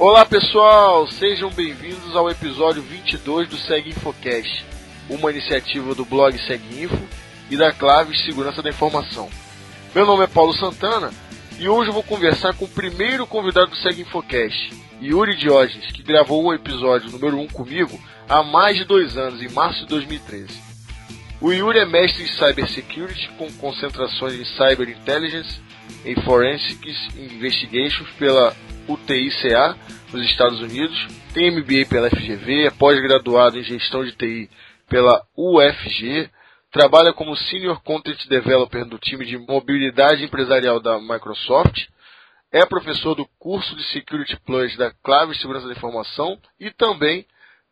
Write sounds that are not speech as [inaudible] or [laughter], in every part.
Olá pessoal, sejam bem-vindos ao episódio 22 do Seg Infocast, uma iniciativa do blog Seg Info e da Claves Segurança da Informação. Meu nome é Paulo Santana e hoje eu vou conversar com o primeiro convidado do Seg Infocast, Yuri Diógenes, que gravou o episódio número 1 comigo há mais de dois anos, em março de 2013. O Yuri é mestre em Cybersecurity com concentrações em Cyber Intelligence, em Forensics Investigations pela UTICA nos Estados Unidos, tem MBA pela FGV, é pós-graduado em gestão de TI pela UFG, trabalha como Senior Content Developer do time de mobilidade empresarial da Microsoft, é professor do curso de Security Plus da Clave de Segurança da Informação e também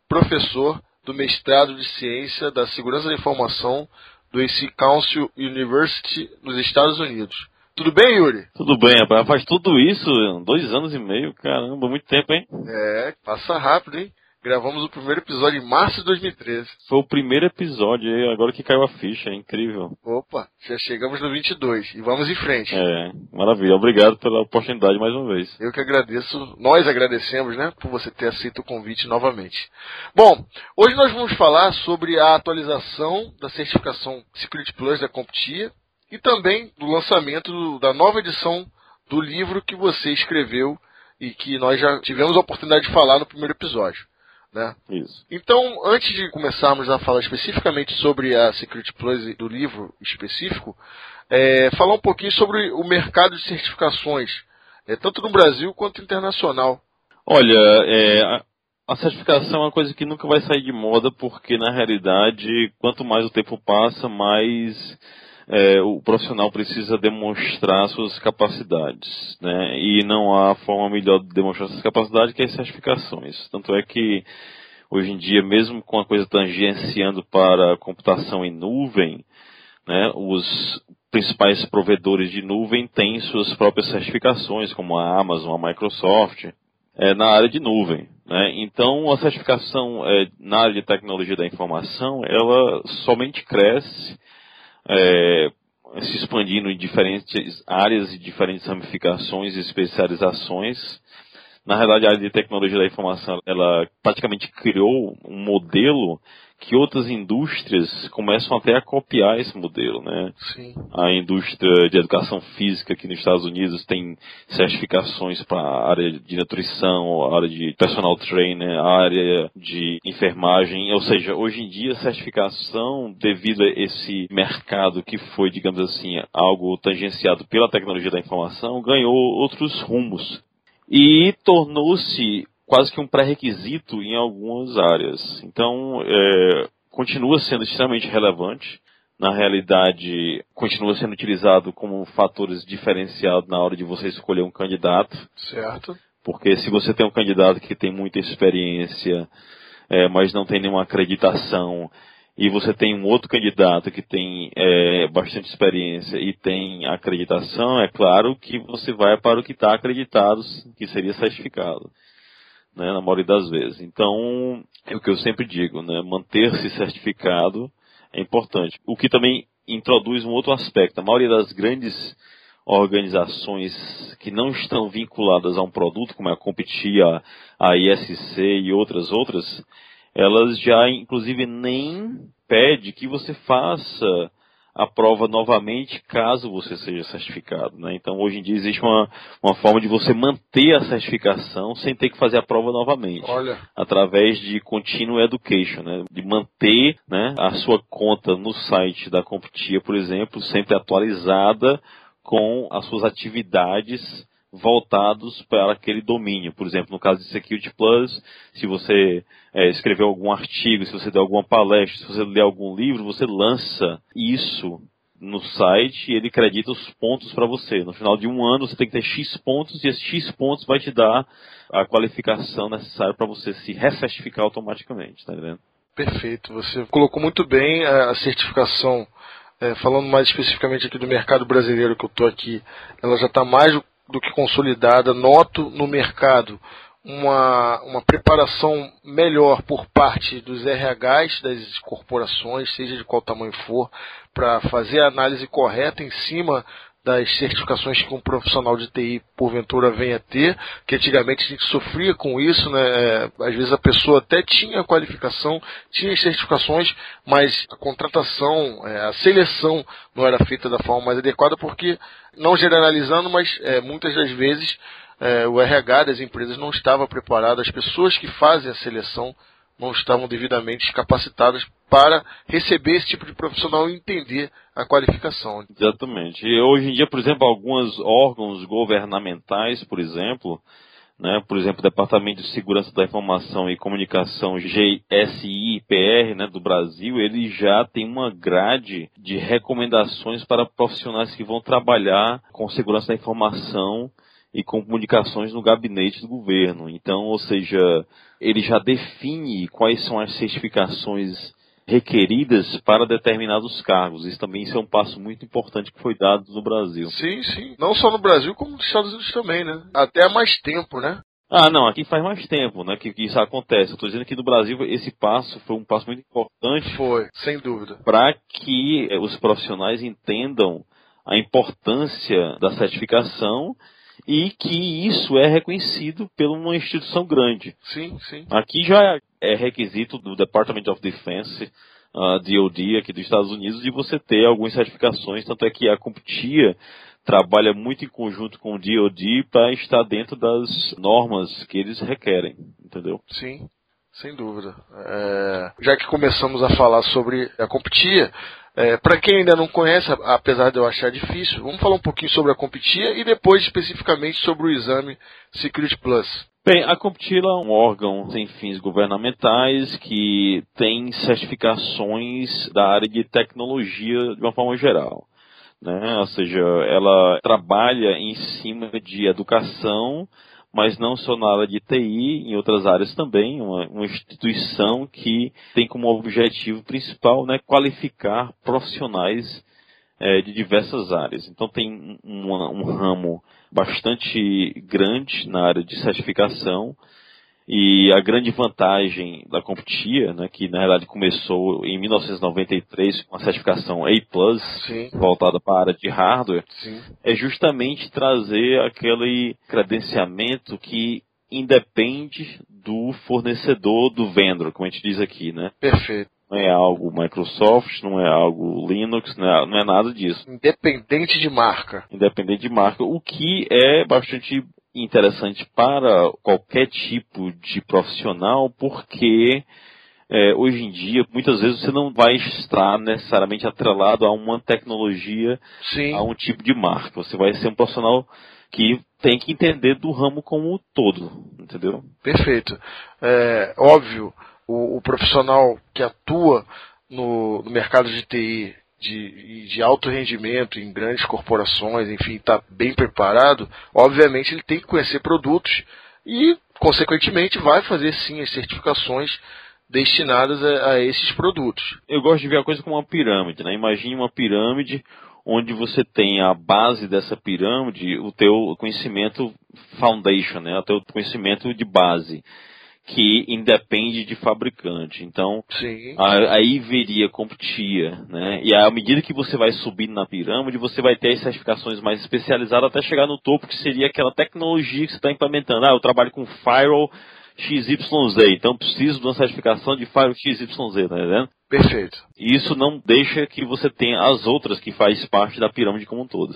professor do mestrado de Ciência da Segurança da Informação do AC Council University nos Estados Unidos. Tudo bem, Yuri? Tudo bem, rapaz. Faz tudo isso, dois anos e meio, caramba, muito tempo, hein? É, passa rápido, hein? Gravamos o primeiro episódio em março de 2013. Foi o primeiro episódio, agora que caiu a ficha, é incrível. Opa, já chegamos no 22 e vamos em frente. É, maravilha. Obrigado pela oportunidade mais uma vez. Eu que agradeço, nós agradecemos, né, por você ter aceito o convite novamente. Bom, hoje nós vamos falar sobre a atualização da certificação Security Plus da CompTIA, e também do lançamento da nova edição do livro que você escreveu e que nós já tivemos a oportunidade de falar no primeiro episódio. Né? Isso. Então, antes de começarmos a falar especificamente sobre a Security Plus do livro específico, é, falar um pouquinho sobre o mercado de certificações, é, tanto no Brasil quanto internacional. Olha, é, a, a certificação é uma coisa que nunca vai sair de moda, porque na realidade, quanto mais o tempo passa, mais é, o profissional precisa demonstrar suas capacidades, né? E não há forma melhor de demonstrar suas capacidades que as certificações. Tanto é que hoje em dia, mesmo com a coisa tangenciando para computação em nuvem, né, os principais provedores de nuvem têm suas próprias certificações, como a Amazon, a Microsoft, é, na área de nuvem. Né? Então, a certificação é, na área de tecnologia da informação, ela somente cresce é, se expandindo em diferentes áreas e diferentes ramificações e especializações. Na realidade, a área de tecnologia da informação, ela praticamente criou um modelo que outras indústrias começam até a copiar esse modelo, né? Sim. A indústria de educação física aqui nos Estados Unidos tem certificações para a área de nutrição, a área de personal trainer, a área de enfermagem, ou seja, hoje em dia a certificação devido a esse mercado que foi, digamos assim, algo tangenciado pela tecnologia da informação, ganhou outros rumos e tornou-se quase que um pré-requisito em algumas áreas. Então, é, continua sendo extremamente relevante. Na realidade, continua sendo utilizado como fatores diferenciados na hora de você escolher um candidato. Certo. Porque se você tem um candidato que tem muita experiência, é, mas não tem nenhuma acreditação, e você tem um outro candidato que tem é, bastante experiência e tem acreditação, é claro que você vai para o que está acreditado, que seria certificado né, na maioria das vezes. Então, é o que eu sempre digo, né, manter-se certificado é importante. O que também introduz um outro aspecto. A maioria das grandes organizações que não estão vinculadas a um produto, como é a Competia, a ISC e outras outras, elas já inclusive nem pede que você faça a prova novamente caso você seja certificado. Né? Então, hoje em dia existe uma, uma forma de você manter a certificação sem ter que fazer a prova novamente. Olha. Através de Continuous Education, né? de manter né, a sua conta no site da Competia, por exemplo, sempre atualizada com as suas atividades voltados para aquele domínio. Por exemplo, no caso de Security Plus, se você é, escreveu algum artigo, se você deu alguma palestra, se você ler algum livro, você lança isso no site e ele acredita os pontos para você. No final de um ano você tem que ter X pontos e esses X pontos vai te dar a qualificação necessária para você se recertificar automaticamente, tá entendendo? Perfeito, você colocou muito bem a certificação, é, falando mais especificamente aqui do mercado brasileiro que eu estou aqui, ela já está mais do que consolidada. Noto no mercado uma, uma preparação melhor por parte dos RHs das corporações, seja de qual tamanho for, para fazer a análise correta em cima das certificações que um profissional de TI porventura venha ter, que antigamente a gente sofria com isso, né? É, às vezes a pessoa até tinha a qualificação, tinha as certificações, mas a contratação, é, a seleção não era feita da forma mais adequada, porque, não generalizando, mas é, muitas das vezes é, o RH das empresas não estava preparado, as pessoas que fazem a seleção não estavam devidamente capacitadas para receber esse tipo de profissional e entender a qualificação. Exatamente. E hoje em dia, por exemplo, alguns órgãos governamentais, por exemplo, né, por exemplo, o Departamento de Segurança da Informação e Comunicação, GSI-PR, né, do Brasil, ele já tem uma grade de recomendações para profissionais que vão trabalhar com segurança da informação e comunicações no gabinete do governo. Então, ou seja, ele já define quais são as certificações requeridas para determinados cargos. Isso também isso é um passo muito importante que foi dado no Brasil. Sim, sim. Não só no Brasil, como nos Estados Unidos também, né? Até há mais tempo, né? Ah, não, aqui faz mais tempo, né, que, que isso acontece. Eu estou dizendo que no Brasil esse passo foi um passo muito importante. Foi, sem dúvida. Para que eh, os profissionais entendam a importância da certificação e que isso é reconhecido por uma instituição grande. Sim, sim. Aqui já é requisito do Department of Defense, uh, DoD aqui dos Estados Unidos, de você ter algumas certificações, tanto é que a CompTIA trabalha muito em conjunto com o DoD para estar dentro das normas que eles requerem, entendeu? Sim. Sem dúvida. É, já que começamos a falar sobre a CompTIA, é, Para quem ainda não conhece, apesar de eu achar difícil, vamos falar um pouquinho sobre a Competia e depois especificamente sobre o exame Security Plus. Bem, a Comptila é um órgão sem fins governamentais que tem certificações da área de tecnologia de uma forma geral. Né? Ou seja, ela trabalha em cima de educação mas não só na área de TI, em outras áreas também, uma, uma instituição que tem como objetivo principal né, qualificar profissionais é, de diversas áreas. Então tem um, um ramo bastante grande na área de certificação, e a grande vantagem da CompTIA, né, que na verdade começou em 1993 com a certificação A+, voltada para a área de hardware, Sim. é justamente trazer aquele credenciamento que independe do fornecedor, do vendor, como a gente diz aqui, né? Perfeito. Não é algo Microsoft, não é algo Linux, não é, não é nada disso. Independente de marca. Independente de marca, o que é bastante interessante para qualquer tipo de profissional, porque é, hoje em dia, muitas vezes você não vai estar necessariamente atrelado a uma tecnologia, Sim. a um tipo de marca. Você vai ser um profissional que tem que entender do ramo como um todo, entendeu? Perfeito. É, óbvio, o, o profissional que atua no, no mercado de TI de, de alto rendimento em grandes corporações, enfim, está bem preparado, obviamente ele tem que conhecer produtos e, consequentemente, vai fazer sim as certificações destinadas a, a esses produtos. Eu gosto de ver a coisa como uma pirâmide, né? Imagine uma pirâmide onde você tem a base dessa pirâmide, o teu conhecimento foundation, né? O teu conhecimento de base que independe de fabricante. Então, a, aí viria CompTIA, né? E à medida que você vai subindo na pirâmide, você vai ter as certificações mais especializadas até chegar no topo, que seria aquela tecnologia que você está implementando. Ah, eu trabalho com Firewall XYZ, então preciso de uma certificação de Firewall XYZ, tá entendendo? Perfeito. E isso não deixa que você tenha as outras que faz parte da pirâmide como um todo.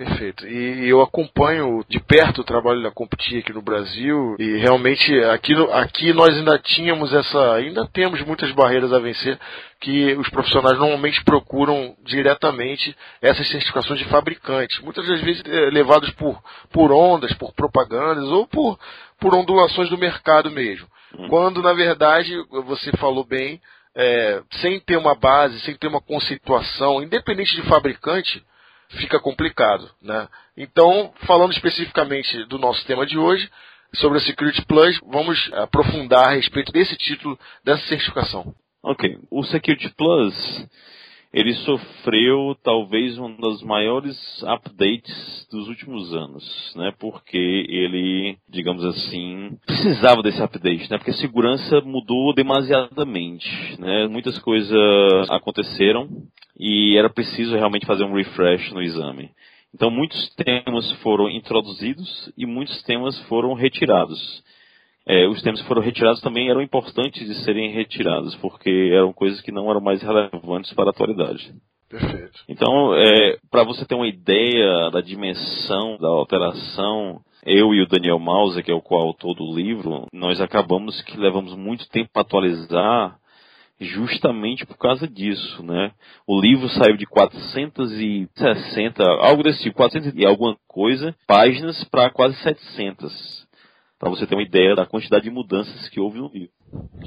Perfeito. E eu acompanho de perto o trabalho da Compti aqui no Brasil e realmente aqui, aqui nós ainda tínhamos essa, ainda temos muitas barreiras a vencer que os profissionais normalmente procuram diretamente essas certificações de fabricantes, muitas das vezes eh, levados por, por ondas, por propagandas ou por, por ondulações do mercado mesmo. Hum. Quando na verdade você falou bem, é, sem ter uma base, sem ter uma conceituação, independente de fabricante, fica complicado. Né? Então, falando especificamente do nosso tema de hoje, sobre a Security Plus, vamos aprofundar a respeito desse título, dessa certificação. Ok. O Security Plus, ele sofreu talvez um dos maiores updates dos últimos anos, né? Porque ele, digamos assim, precisava desse update, né? Porque a segurança mudou demasiadamente, né? Muitas coisas aconteceram e era preciso realmente fazer um refresh no exame. Então muitos temas foram introduzidos e muitos temas foram retirados é, os temas que foram retirados também eram importantes de serem retirados, porque eram coisas que não eram mais relevantes para a atualidade. Perfeito. Então, é, para você ter uma ideia da dimensão da alteração, eu e o Daniel Mauser, que é o coautor do livro, nós acabamos que levamos muito tempo para atualizar justamente por causa disso, né? O livro saiu de 460, algo desse tipo, 400 e alguma coisa, páginas para quase 700 para você ter uma ideia da quantidade de mudanças que houve no livro.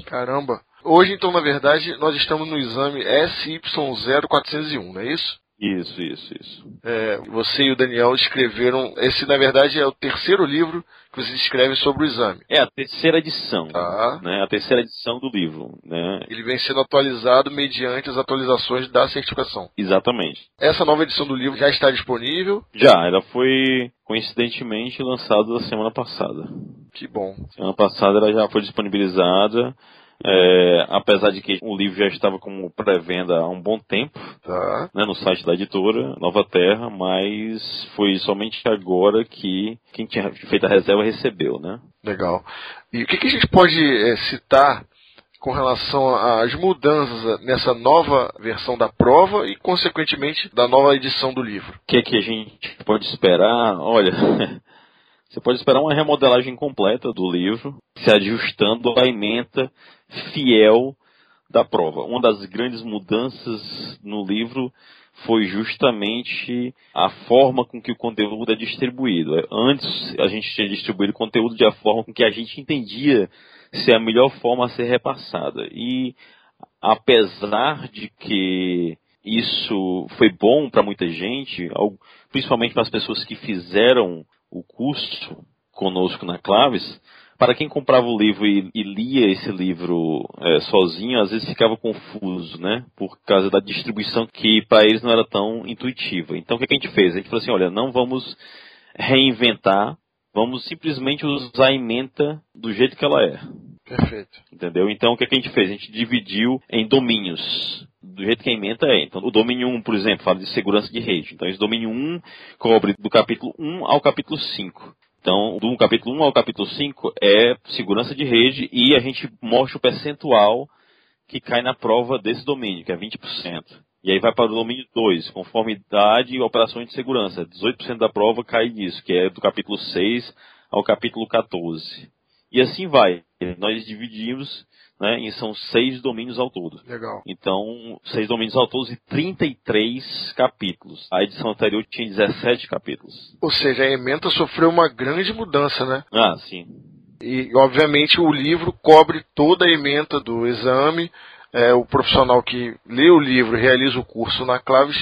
Caramba. Hoje, então, na verdade, nós estamos no exame SY0401, não é isso? Isso, isso, isso. É, você e o Daniel escreveram. Esse, na verdade, é o terceiro livro que vocês escrevem sobre o exame. É a terceira edição. Tá. Né, a terceira edição do livro. Né? Ele vem sendo atualizado mediante as atualizações da certificação. Exatamente. Essa nova edição do livro já está disponível? Já, ela foi coincidentemente lançada na semana passada. Que bom. Semana passada ela já foi disponibilizada. É, apesar de que o livro já estava como pré-venda há um bom tempo, tá. né, no site da editora Nova Terra, mas foi somente agora que quem tinha feito a reserva recebeu, né? Legal. E o que, que a gente pode é, citar com relação às mudanças nessa nova versão da prova e, consequentemente, da nova edição do livro? O que, é que a gente pode esperar? Olha, [laughs] você pode esperar uma remodelagem completa do livro, se ajustando à emenda fiel da prova. Uma das grandes mudanças no livro foi justamente a forma com que o conteúdo é distribuído. Antes a gente tinha distribuído o conteúdo de a forma com que a gente entendia ser a melhor forma a ser repassada. E apesar de que isso foi bom para muita gente, principalmente para as pessoas que fizeram o curso conosco na Claves, para quem comprava o livro e, e lia esse livro é, sozinho, às vezes ficava confuso, né? Por causa da distribuição que para eles não era tão intuitiva. Então o que, que a gente fez? A gente falou assim, olha, não vamos reinventar, vamos simplesmente usar a ementa do jeito que ela é. Perfeito. Entendeu? Então o que, que a gente fez? A gente dividiu em domínios do jeito que a ementa é. Então, o domínio 1, por exemplo, fala de segurança de rede. Então, esse domínio 1 cobre do capítulo 1 ao capítulo 5. Então, do capítulo 1 ao capítulo 5 é segurança de rede e a gente mostra o percentual que cai na prova desse domínio, que é 20%. E aí vai para o domínio 2, conformidade e operações de segurança. 18% da prova cai nisso, que é do capítulo 6 ao capítulo 14. E assim vai. Nós dividimos né? E são seis domínios ao todo. Legal. Então, seis domínios ao todo e 33 capítulos. A edição anterior tinha 17 capítulos. Ou seja, a ementa sofreu uma grande mudança, né? Ah, sim. E, obviamente, o livro cobre toda a ementa do exame. É, o profissional que lê o livro e realiza o curso na Claves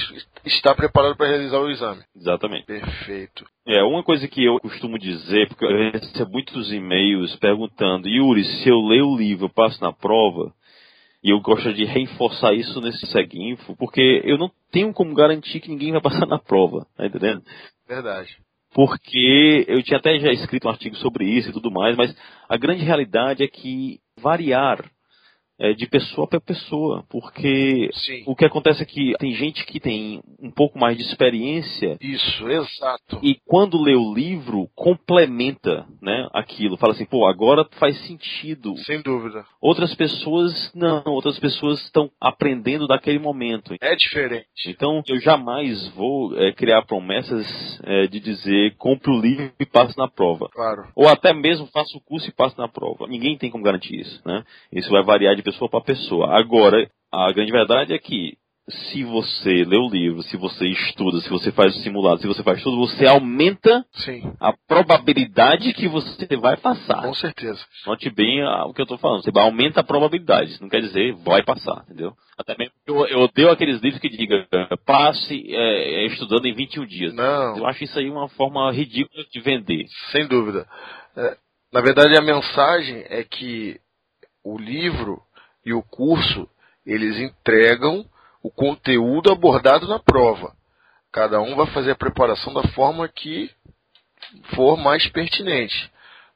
está preparado para realizar o exame. Exatamente. Perfeito. É, uma coisa que eu costumo dizer, porque eu recebo muitos e-mails perguntando, Yuri, se eu ler o livro, eu passo na prova? E eu gosto de reforçar isso nesse Seguinfo, porque eu não tenho como garantir que ninguém vai passar na prova, tá entendendo? Verdade. Porque eu tinha até já escrito um artigo sobre isso e tudo mais, mas a grande realidade é que variar é, de pessoa para pessoa, porque Sim. o que acontece é que tem gente que tem um pouco mais de experiência. Isso, exato. E quando lê o livro, complementa, né, aquilo. Fala assim, pô, agora faz sentido. Sem dúvida. Outras pessoas não, outras pessoas estão aprendendo daquele momento. É diferente. Então, eu jamais vou é, criar promessas é, de dizer compre o livro e passe na prova. Claro. Ou até mesmo faça o curso e passe na prova. Ninguém tem como garantir isso, né? Isso vai variar de pessoa para pessoa. Agora, a grande verdade é que se você lê o livro, se você estuda, se você faz o simulado, se você faz tudo, você aumenta Sim. a probabilidade que você vai passar. Com certeza. Note bem a, o que eu estou falando. Você aumenta a probabilidade. Não quer dizer vai passar, entendeu? Até mesmo eu, eu odeio aqueles livros que diga passe é, estudando em 21 dias. Não. Eu acho isso aí uma forma ridícula de vender. Sem dúvida. É, na verdade, a mensagem é que o livro e o curso, eles entregam o conteúdo abordado na prova. Cada um vai fazer a preparação da forma que for mais pertinente.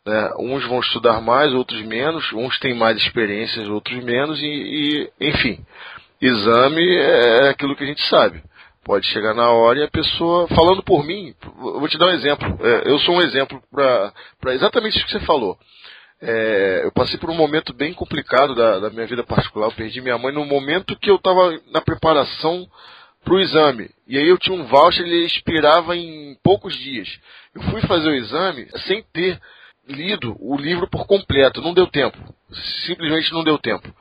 Né? Uns vão estudar mais, outros menos, uns têm mais experiências, outros menos, e, e enfim. Exame é aquilo que a gente sabe. Pode chegar na hora e a pessoa, falando por mim, vou te dar um exemplo. É, eu sou um exemplo para exatamente isso que você falou. É, eu passei por um momento bem complicado da, da, minha vida particular. Eu perdi minha mãe no momento que eu estava na preparação para o exame. E aí eu tinha um voucher, ele expirava em poucos dias. Eu fui fazer o exame sem ter lido o livro por completo. Não deu tempo. Simplesmente não deu tempo.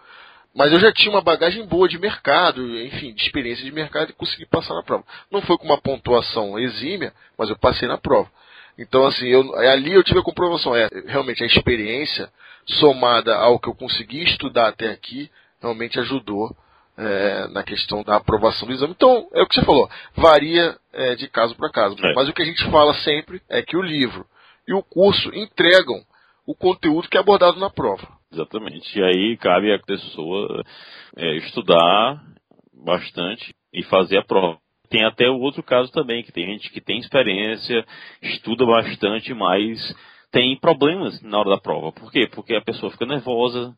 Mas eu já tinha uma bagagem boa de mercado, enfim, de experiência de mercado e consegui passar na prova. Não foi com uma pontuação exímia, mas eu passei na prova. Então, assim, eu, ali eu tive a comprovação. É, realmente a experiência, somada ao que eu consegui estudar até aqui, realmente ajudou é, na questão da aprovação do exame. Então, é o que você falou, varia é, de caso para caso. É. Mas o que a gente fala sempre é que o livro e o curso entregam o conteúdo que é abordado na prova. Exatamente. E aí cabe a pessoa é, estudar bastante e fazer a prova. Tem até o outro caso também, que tem gente que tem experiência, estuda bastante, mas tem problemas na hora da prova. Por quê? Porque a pessoa fica nervosa,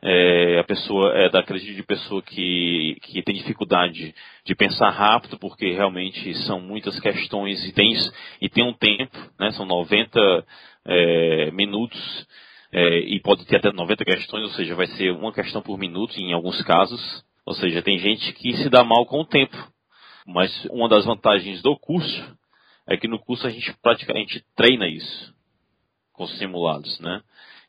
é, a pessoa é daquele tipo de pessoa que, que tem dificuldade de pensar rápido, porque realmente são muitas questões e tem, e tem um tempo, né, são 90 é, minutos é, e pode ter até 90 questões, ou seja, vai ser uma questão por minuto em alguns casos. Ou seja, tem gente que se dá mal com o tempo. Mas uma das vantagens do curso é que no curso a gente praticamente treina isso com simulados, né?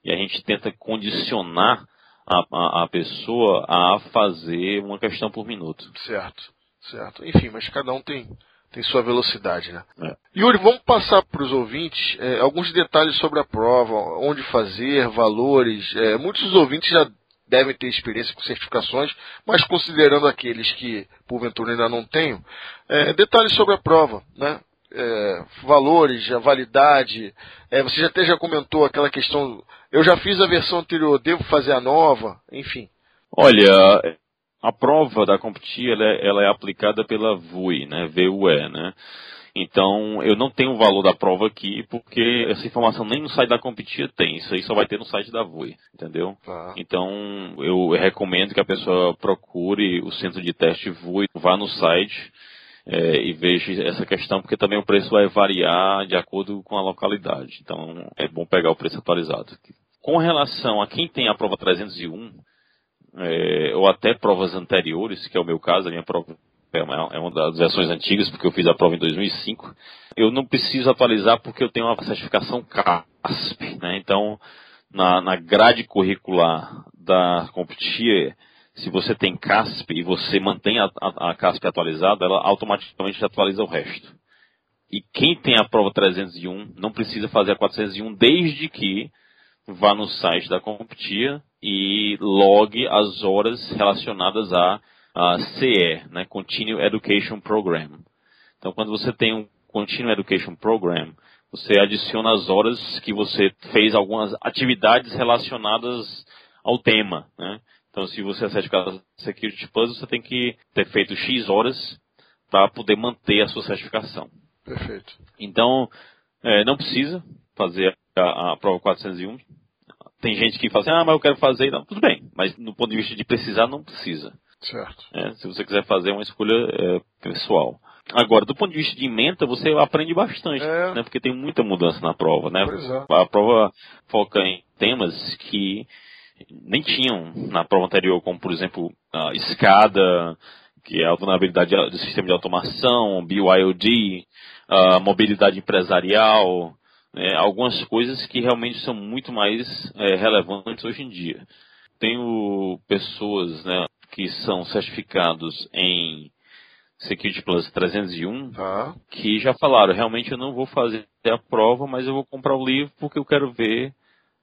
E a gente tenta condicionar a, a, a pessoa a fazer uma questão por minuto. Certo, certo. Enfim, mas cada um tem tem sua velocidade, né? É. Yuri, vamos passar para os ouvintes é, alguns detalhes sobre a prova, onde fazer, valores. É, muitos dos ouvintes já devem ter experiência com certificações, mas considerando aqueles que porventura ainda não tenham, é, detalhes sobre a prova, né? É, valores, a validade. É, você já até já comentou aquela questão. Eu já fiz a versão anterior, devo fazer a nova, enfim. Olha, a prova da CompTIA ela, é, ela é aplicada pela VUE, né, VUE, né? Então, eu não tenho o valor da prova aqui, porque essa informação nem no site da CompTIA tem. Isso aí só vai ter no site da VUE, entendeu? Tá. Então, eu recomendo que a pessoa procure o centro de teste VUE, vá no site é, e veja essa questão, porque também o preço vai variar de acordo com a localidade. Então, é bom pegar o preço atualizado. Com relação a quem tem a prova 301, é, ou até provas anteriores, que é o meu caso, a minha prova é uma, é uma das versões antigas, porque eu fiz a prova em 2005. Eu não preciso atualizar porque eu tenho uma certificação CASP, né? Então, na, na grade curricular da CompTIA, se você tem CASP e você mantém a, a, a CASP atualizada, ela automaticamente atualiza o resto. E quem tem a prova 301 não precisa fazer a 401 desde que vá no site da CompTIA e log as horas relacionadas a, a CE, né, Continuing Education Program. Então, quando você tem um Continuing Education Program, você adiciona as horas que você fez algumas atividades relacionadas ao tema, né? Então, se você é certificado Security Plus, você tem que ter feito X horas para poder manter a sua certificação. Perfeito. Então, é, não precisa fazer a, a prova 401. Tem gente que fala assim, ah, mas eu quero fazer. Não, tudo bem, mas no ponto de vista de precisar, não precisa. Certo. É, se você quiser fazer uma escolha é, pessoal. Agora, do ponto de vista de menta, você aprende bastante, é. né? Porque tem muita mudança na prova, né? É. A prova foca em temas que nem tinham na prova anterior, como por exemplo a escada, que é a vulnerabilidade do sistema de automação, BYOD, a mobilidade empresarial, é, algumas coisas que realmente são muito mais é, relevantes hoje em dia. Tenho pessoas né, que são certificados em Security Plus 301 tá. que já falaram, realmente eu não vou fazer a prova, mas eu vou comprar o livro porque eu quero ver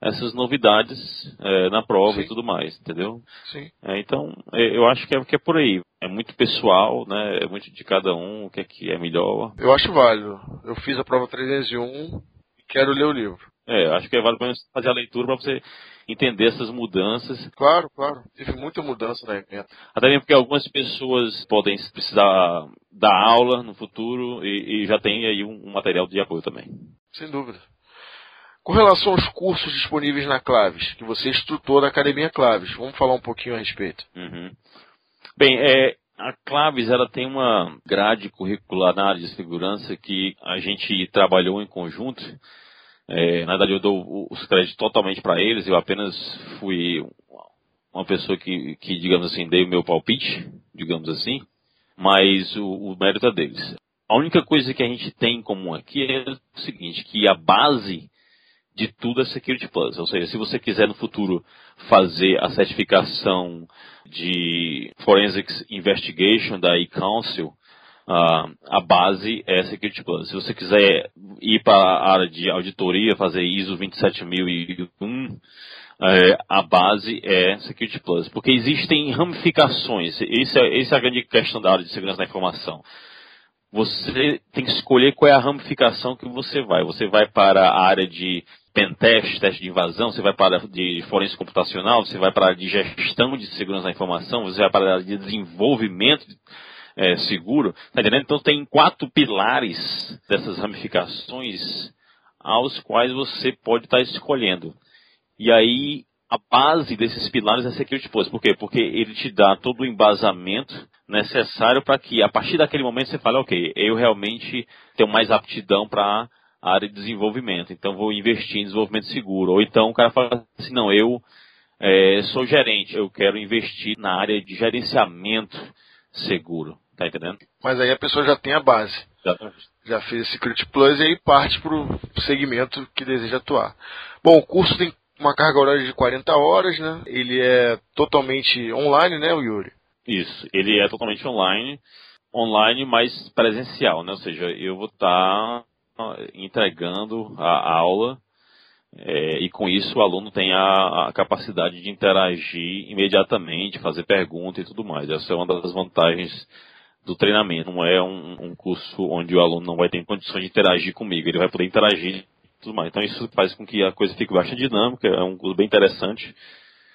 essas novidades é, na prova Sim. e tudo mais, entendeu? Sim. É, então, eu acho que é, que é por aí. É muito pessoal, né? É muito de cada um, o que é que é melhor. Eu acho válido. Eu fiz a prova 301 quero ler o livro. É, acho que é válido fazer a leitura para você entender essas mudanças. Claro, claro. Teve muita mudança na evento. Até mesmo porque algumas pessoas podem precisar dar aula no futuro e, e já tem aí um, um, material de apoio também. Sem dúvida. Com relação aos cursos disponíveis na Claves, que você é instrutor da Academia Claves, vamos falar um pouquinho a respeito. Uhum. Bem, é, a Claves ela tem uma grade curricular na área de segurança que a gente trabalhou em conjunto. É, na verdade, eu dou os créditos totalmente para eles. Eu apenas fui uma pessoa que, que, digamos assim, dei o meu palpite, digamos assim. Mas o, o mérito é deles. A única coisa que a gente tem em comum aqui é o seguinte, que a base de tudo é Security Plus. Ou seja, se você quiser no futuro fazer a certificação de Forensics Investigation da e-Council, uh, a base é Security Plus. Se você quiser ir para a área de auditoria, fazer ISO 27001, é, a base é Security Plus, porque existem ramificações. Essa é, essa é a grande questão da área de segurança da informação você tem que escolher qual é a ramificação que você vai. Você vai para a área de pentest, teste de invasão, você vai para de forense computacional, você vai para de gestão de segurança da informação, você vai para de desenvolvimento é, seguro, tá entendendo? Então tem quatro pilares dessas ramificações aos quais você pode estar escolhendo. E aí a base desses pilares é Security Plus. Por quê? Porque ele te dá todo o embasamento necessário para que a partir daquele momento você fale, ok, eu realmente tenho mais aptidão para área de desenvolvimento, então vou investir em desenvolvimento seguro. Ou então o cara fala assim, não, eu é, sou gerente, eu quero investir na área de gerenciamento seguro. Tá entendendo? Mas aí a pessoa já tem a base. Exatamente. Já fez Secret Plus e aí parte para o segmento que deseja atuar. Bom, o curso tem uma carga horária de 40 horas, né? Ele é totalmente online, né, Yuri? Isso, ele é totalmente online, online, mas presencial, né? Ou seja, eu vou estar entregando a aula é, e com isso o aluno tem a, a, capacidade de interagir imediatamente, fazer perguntas e tudo mais. Essa é uma das vantagens do treinamento. Não é um, um curso onde o aluno não vai ter condições de interagir comigo, ele vai poder interagir e tudo mais. Então isso faz com que a coisa fique bastante dinâmica, é um curso bem interessante.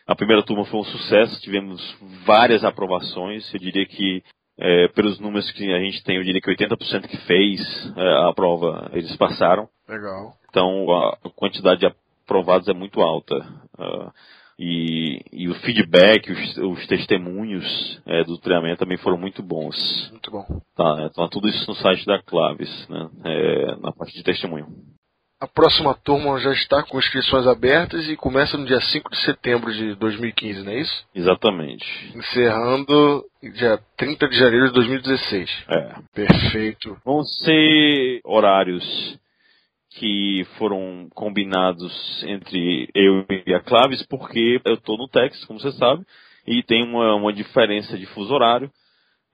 A primeira turma foi um sucesso, tivemos várias aprovações. Eu diria que é, pelos números que a gente tem, eu diria que 80% que fez é, a prova, eles passaram. Legal. Então, a quantidade de aprovados é muito alta. Uh, e, e, o feedback, os, os testemunhos é, do treinamento também foram muito bons. Muito bom. Tá, então tudo isso no site da Claves, né, é, na parte de testemunho. A próxima turma já está com inscrições abertas e começa no dia 5 de setembro de 2015, não é isso? Exatamente. Encerrando dia 30 de janeiro de 2016. É. Perfeito. Vão ser horários que foram combinados entre eu e a Claves, porque eu estou no Texas, como você sabe, e tem uma, uma diferença de fuso horário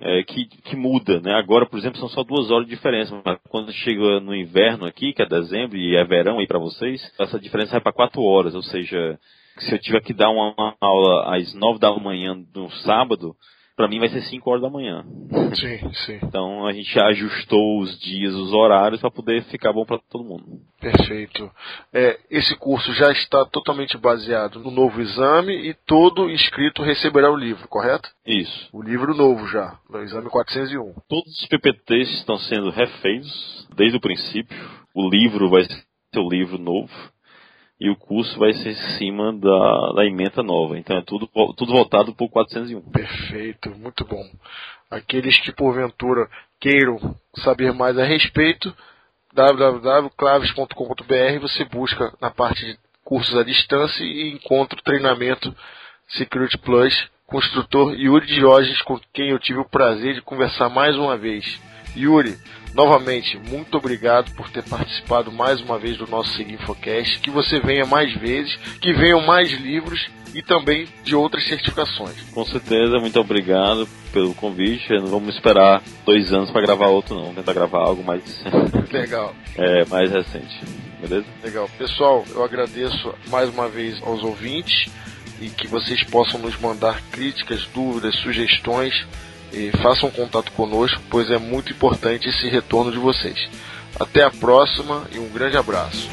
é, que, que muda, né? Agora, por exemplo, são só duas horas de diferença, mas quando chega no inverno aqui, que é dezembro e é verão aí para vocês, essa diferença vai para quatro horas, ou seja, se eu tiver que dar uma aula às nove da manhã no sábado, para mim vai ser 5 horas da manhã. [laughs] Sim, sim. Então a gente ajustou os dias, os horários para poder ficar bom para todo mundo. Perfeito. É, esse curso já está totalmente baseado no novo exame e todo inscrito receberá o livro, correto? Isso. O livro novo já, o exame 401. Todos os PPTs estão sendo refeitos desde o princípio. O livro vai ser o livro novo e o curso vai ser em cima da, da emenda nova. Então é tudo, tudo voltado para o 401. Perfeito, muito bom. Aqueles que porventura queiram saber mais a respeito, www.claves.com.br você busca na parte de cursos à distância e encontra o treinamento Security Plus instrutor Yuri Diógenes, com quem eu tive o prazer de conversar mais uma vez. Yuri, novamente, muito obrigado por ter participado mais uma vez do nosso Seguinfocast. Que você venha mais vezes, que venham mais livros e também de outras certificações. Com certeza, muito obrigado pelo convite. Não vamos esperar dois anos para gravar outro, não. Vamos tentar gravar algo mais. [laughs] Legal. é, mais recente. Beleza? Legal. Pessoal, eu agradeço mais uma vez aos ouvintes e que vocês possam nos mandar críticas, dúvidas, sugestões e façam contato conosco, pois é muito importante esse retorno de vocês. Até a próxima e um grande abraço.